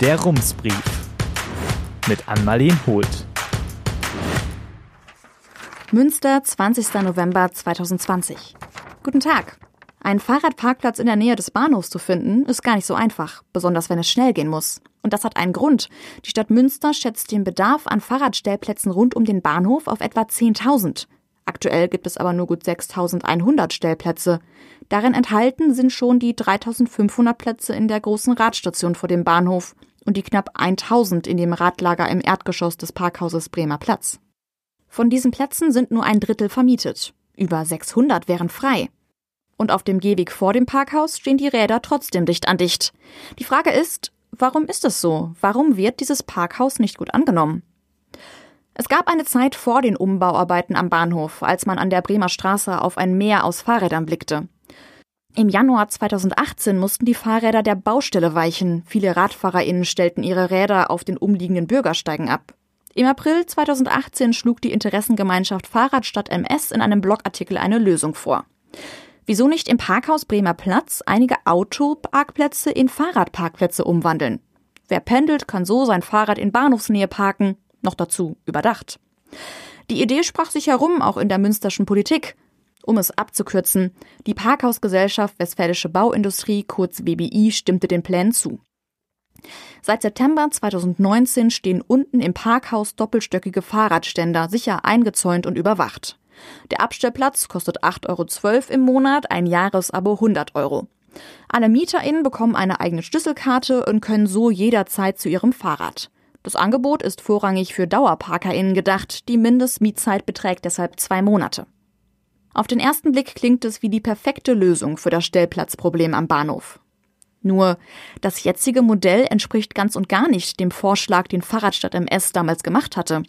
Der Rumsbrief mit Anmalin Holt. Münster, 20. November 2020. Guten Tag. Einen Fahrradparkplatz in der Nähe des Bahnhofs zu finden, ist gar nicht so einfach, besonders wenn es schnell gehen muss. Und das hat einen Grund. Die Stadt Münster schätzt den Bedarf an Fahrradstellplätzen rund um den Bahnhof auf etwa 10.000. Aktuell gibt es aber nur gut 6.100 Stellplätze. Darin enthalten sind schon die 3.500 Plätze in der großen Radstation vor dem Bahnhof und die knapp 1.000 in dem Radlager im Erdgeschoss des Parkhauses Bremer Platz. Von diesen Plätzen sind nur ein Drittel vermietet. Über 600 wären frei. Und auf dem Gehweg vor dem Parkhaus stehen die Räder trotzdem dicht an dicht. Die Frage ist, warum ist es so? Warum wird dieses Parkhaus nicht gut angenommen? Es gab eine Zeit vor den Umbauarbeiten am Bahnhof, als man an der Bremer Straße auf ein Meer aus Fahrrädern blickte. Im Januar 2018 mussten die Fahrräder der Baustelle weichen. Viele RadfahrerInnen stellten ihre Räder auf den umliegenden Bürgersteigen ab. Im April 2018 schlug die Interessengemeinschaft Fahrradstadt MS in einem Blogartikel eine Lösung vor. Wieso nicht im Parkhaus Bremer Platz einige Autoparkplätze in Fahrradparkplätze umwandeln? Wer pendelt, kann so sein Fahrrad in Bahnhofsnähe parken, noch dazu überdacht. Die Idee sprach sich herum, auch in der münsterschen Politik. Um es abzukürzen, die Parkhausgesellschaft Westfälische Bauindustrie, kurz WBI, stimmte den Plänen zu. Seit September 2019 stehen unten im Parkhaus doppelstöckige Fahrradständer, sicher eingezäunt und überwacht. Der Abstellplatz kostet 8,12 Euro im Monat, ein Jahresabo 100 Euro. Alle MieterInnen bekommen eine eigene Schlüsselkarte und können so jederzeit zu ihrem Fahrrad. Das Angebot ist vorrangig für DauerparkerInnen gedacht. Die Mindestmietzeit beträgt deshalb zwei Monate. Auf den ersten Blick klingt es wie die perfekte Lösung für das Stellplatzproblem am Bahnhof. Nur, das jetzige Modell entspricht ganz und gar nicht dem Vorschlag, den Fahrradstadt MS damals gemacht hatte.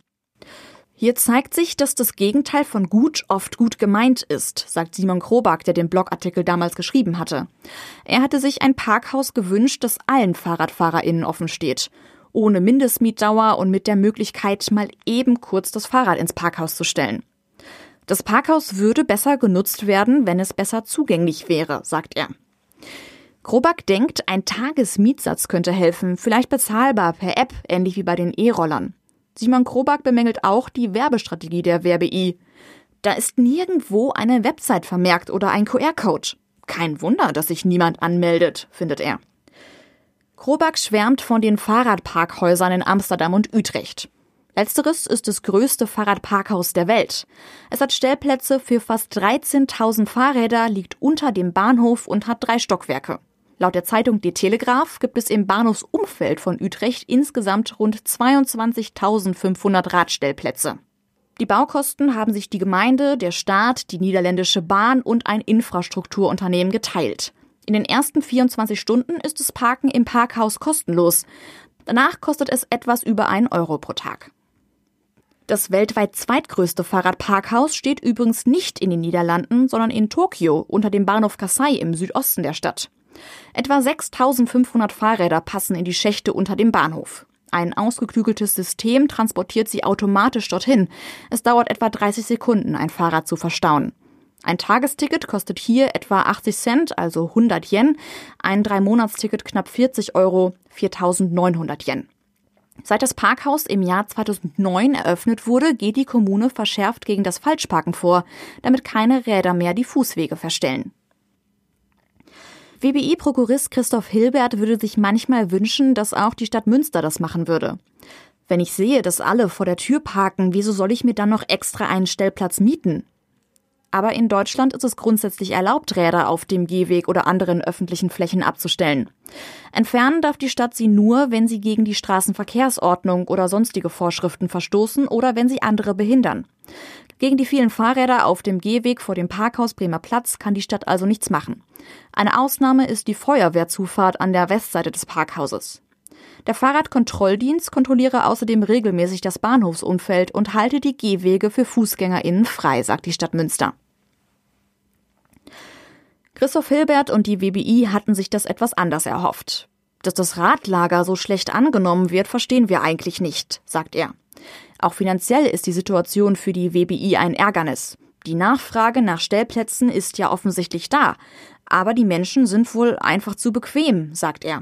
Hier zeigt sich, dass das Gegenteil von gut oft gut gemeint ist, sagt Simon Krobak, der den Blogartikel damals geschrieben hatte. Er hatte sich ein Parkhaus gewünscht, das allen FahrradfahrerInnen offen steht. Ohne Mindestmietdauer und mit der Möglichkeit, mal eben kurz das Fahrrad ins Parkhaus zu stellen. Das Parkhaus würde besser genutzt werden, wenn es besser zugänglich wäre, sagt er. Krobak denkt, ein Tagesmietsatz könnte helfen, vielleicht bezahlbar per App, ähnlich wie bei den E-Rollern. Simon Krobak bemängelt auch die Werbestrategie der WerbeI. Da ist nirgendwo eine Website vermerkt oder ein QR-Code. Kein Wunder, dass sich niemand anmeldet, findet er. Krobak schwärmt von den Fahrradparkhäusern in Amsterdam und Utrecht. Letzteres ist das größte Fahrradparkhaus der Welt. Es hat Stellplätze für fast 13.000 Fahrräder, liegt unter dem Bahnhof und hat drei Stockwerke. Laut der Zeitung Die Telegraph gibt es im Bahnhofsumfeld von Utrecht insgesamt rund 22.500 Radstellplätze. Die Baukosten haben sich die Gemeinde, der Staat, die niederländische Bahn und ein Infrastrukturunternehmen geteilt. In den ersten 24 Stunden ist das Parken im Parkhaus kostenlos. Danach kostet es etwas über 1 Euro pro Tag. Das weltweit zweitgrößte Fahrradparkhaus steht übrigens nicht in den Niederlanden, sondern in Tokio unter dem Bahnhof Kasai im Südosten der Stadt. Etwa 6500 Fahrräder passen in die Schächte unter dem Bahnhof. Ein ausgeklügeltes System transportiert sie automatisch dorthin. Es dauert etwa 30 Sekunden, ein Fahrrad zu verstauen. Ein Tagesticket kostet hier etwa 80 Cent, also 100 Yen. Ein Drei-Monats-Ticket knapp 40 Euro, 4.900 Yen. Seit das Parkhaus im Jahr 2009 eröffnet wurde, geht die Kommune verschärft gegen das Falschparken vor, damit keine Räder mehr die Fußwege verstellen. WBI-Prokurist Christoph Hilbert würde sich manchmal wünschen, dass auch die Stadt Münster das machen würde. Wenn ich sehe, dass alle vor der Tür parken, wieso soll ich mir dann noch extra einen Stellplatz mieten? Aber in Deutschland ist es grundsätzlich erlaubt, Räder auf dem Gehweg oder anderen öffentlichen Flächen abzustellen. Entfernen darf die Stadt sie nur, wenn sie gegen die Straßenverkehrsordnung oder sonstige Vorschriften verstoßen oder wenn sie andere behindern. Gegen die vielen Fahrräder auf dem Gehweg vor dem Parkhaus Bremer Platz kann die Stadt also nichts machen. Eine Ausnahme ist die Feuerwehrzufahrt an der Westseite des Parkhauses. Der Fahrradkontrolldienst kontrolliere außerdem regelmäßig das Bahnhofsumfeld und halte die Gehwege für FußgängerInnen frei, sagt die Stadt Münster. Christoph Hilbert und die WBI hatten sich das etwas anders erhofft. Dass das Radlager so schlecht angenommen wird, verstehen wir eigentlich nicht, sagt er. Auch finanziell ist die Situation für die WBI ein Ärgernis. Die Nachfrage nach Stellplätzen ist ja offensichtlich da, aber die Menschen sind wohl einfach zu bequem, sagt er.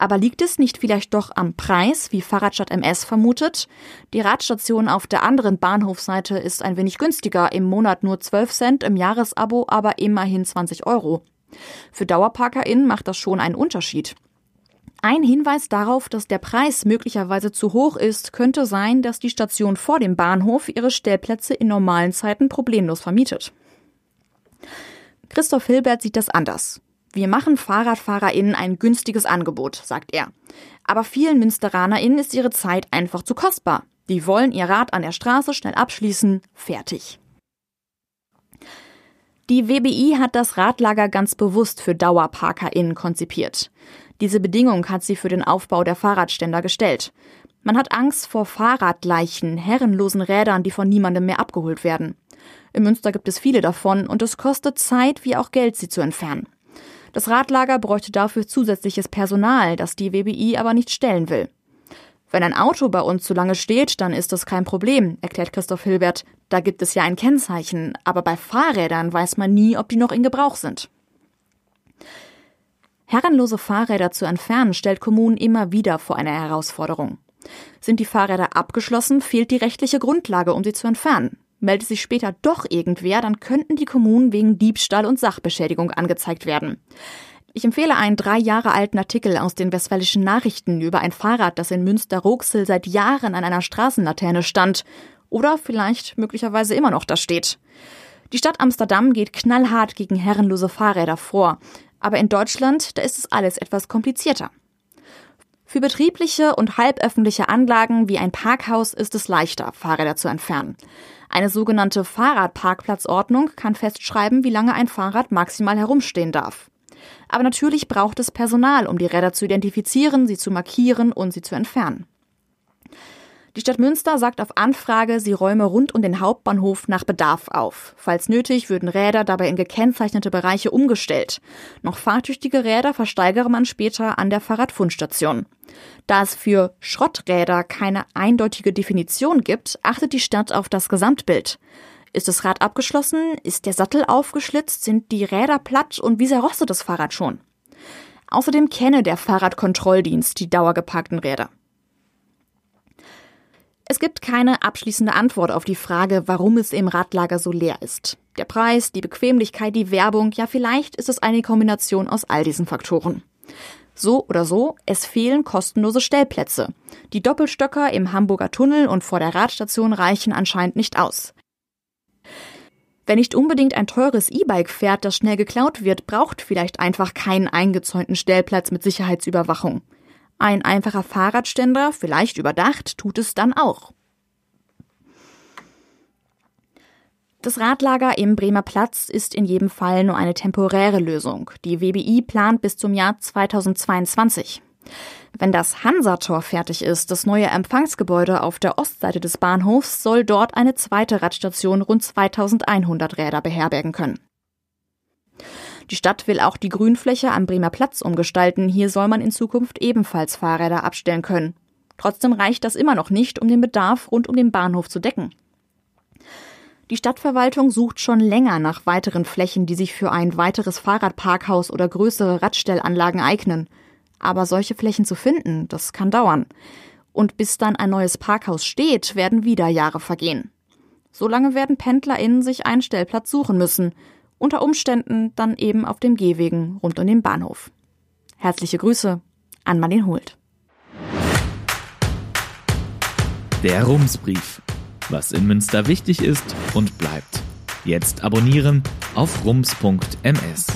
Aber liegt es nicht vielleicht doch am Preis, wie Fahrradstadt MS vermutet? Die Radstation auf der anderen Bahnhofseite ist ein wenig günstiger, im Monat nur 12 Cent, im Jahresabo aber immerhin 20 Euro. Für DauerparkerInnen macht das schon einen Unterschied. Ein Hinweis darauf, dass der Preis möglicherweise zu hoch ist, könnte sein, dass die Station vor dem Bahnhof ihre Stellplätze in normalen Zeiten problemlos vermietet. Christoph Hilbert sieht das anders. Wir machen FahrradfahrerInnen ein günstiges Angebot, sagt er. Aber vielen MünsteranerInnen ist ihre Zeit einfach zu kostbar. Die wollen ihr Rad an der Straße schnell abschließen, fertig. Die WBI hat das Radlager ganz bewusst für DauerparkerInnen konzipiert. Diese Bedingung hat sie für den Aufbau der Fahrradständer gestellt. Man hat Angst vor Fahrradleichen, herrenlosen Rädern, die von niemandem mehr abgeholt werden. In Münster gibt es viele davon und es kostet Zeit wie auch Geld, sie zu entfernen. Das Radlager bräuchte dafür zusätzliches Personal, das die WBI aber nicht stellen will. Wenn ein Auto bei uns zu lange steht, dann ist das kein Problem, erklärt Christoph Hilbert. Da gibt es ja ein Kennzeichen, aber bei Fahrrädern weiß man nie, ob die noch in Gebrauch sind. Herrenlose Fahrräder zu entfernen, stellt Kommunen immer wieder vor eine Herausforderung. Sind die Fahrräder abgeschlossen, fehlt die rechtliche Grundlage, um sie zu entfernen. Meldet sich später doch irgendwer, dann könnten die Kommunen wegen Diebstahl und Sachbeschädigung angezeigt werden. Ich empfehle einen drei Jahre alten Artikel aus den Westfälischen Nachrichten über ein Fahrrad, das in Münster-Roxel seit Jahren an einer Straßenlaterne stand oder vielleicht möglicherweise immer noch da steht. Die Stadt Amsterdam geht knallhart gegen herrenlose Fahrräder vor. Aber in Deutschland, da ist es alles etwas komplizierter. Für betriebliche und halböffentliche Anlagen wie ein Parkhaus ist es leichter, Fahrräder zu entfernen. Eine sogenannte Fahrradparkplatzordnung kann festschreiben, wie lange ein Fahrrad maximal herumstehen darf. Aber natürlich braucht es Personal, um die Räder zu identifizieren, sie zu markieren und sie zu entfernen. Die Stadt Münster sagt auf Anfrage, sie räume rund um den Hauptbahnhof nach Bedarf auf. Falls nötig, würden Räder dabei in gekennzeichnete Bereiche umgestellt. Noch fahrtüchtige Räder versteigere man später an der Fahrradfundstation. Da es für Schrotträder keine eindeutige Definition gibt, achtet die Stadt auf das Gesamtbild. Ist das Rad abgeschlossen? Ist der Sattel aufgeschlitzt? Sind die Räder platt? Und wie sehr rostet das Fahrrad schon? Außerdem kenne der Fahrradkontrolldienst die dauergeparkten Räder. Es gibt keine abschließende Antwort auf die Frage, warum es im Radlager so leer ist. Der Preis, die Bequemlichkeit, die Werbung, ja vielleicht ist es eine Kombination aus all diesen Faktoren. So oder so, es fehlen kostenlose Stellplätze. Die Doppelstöcker im Hamburger Tunnel und vor der Radstation reichen anscheinend nicht aus. Wer nicht unbedingt ein teures E-Bike fährt, das schnell geklaut wird, braucht vielleicht einfach keinen eingezäunten Stellplatz mit Sicherheitsüberwachung. Ein einfacher Fahrradständer, vielleicht überdacht, tut es dann auch. Das Radlager im Bremer Platz ist in jedem Fall nur eine temporäre Lösung. Die WBI plant bis zum Jahr 2022. Wenn das Hansator fertig ist, das neue Empfangsgebäude auf der Ostseite des Bahnhofs, soll dort eine zweite Radstation rund 2100 Räder beherbergen können. Die Stadt will auch die Grünfläche am Bremer Platz umgestalten. Hier soll man in Zukunft ebenfalls Fahrräder abstellen können. Trotzdem reicht das immer noch nicht, um den Bedarf rund um den Bahnhof zu decken. Die Stadtverwaltung sucht schon länger nach weiteren Flächen, die sich für ein weiteres Fahrradparkhaus oder größere Radstellanlagen eignen. Aber solche Flächen zu finden, das kann dauern. Und bis dann ein neues Parkhaus steht, werden wieder Jahre vergehen. Solange werden PendlerInnen sich einen Stellplatz suchen müssen unter Umständen dann eben auf dem Gehwegen rund um den Bahnhof. Herzliche Grüße an Martin Hult. Der Rumsbrief. Was in Münster wichtig ist und bleibt. Jetzt abonnieren auf rums.ms.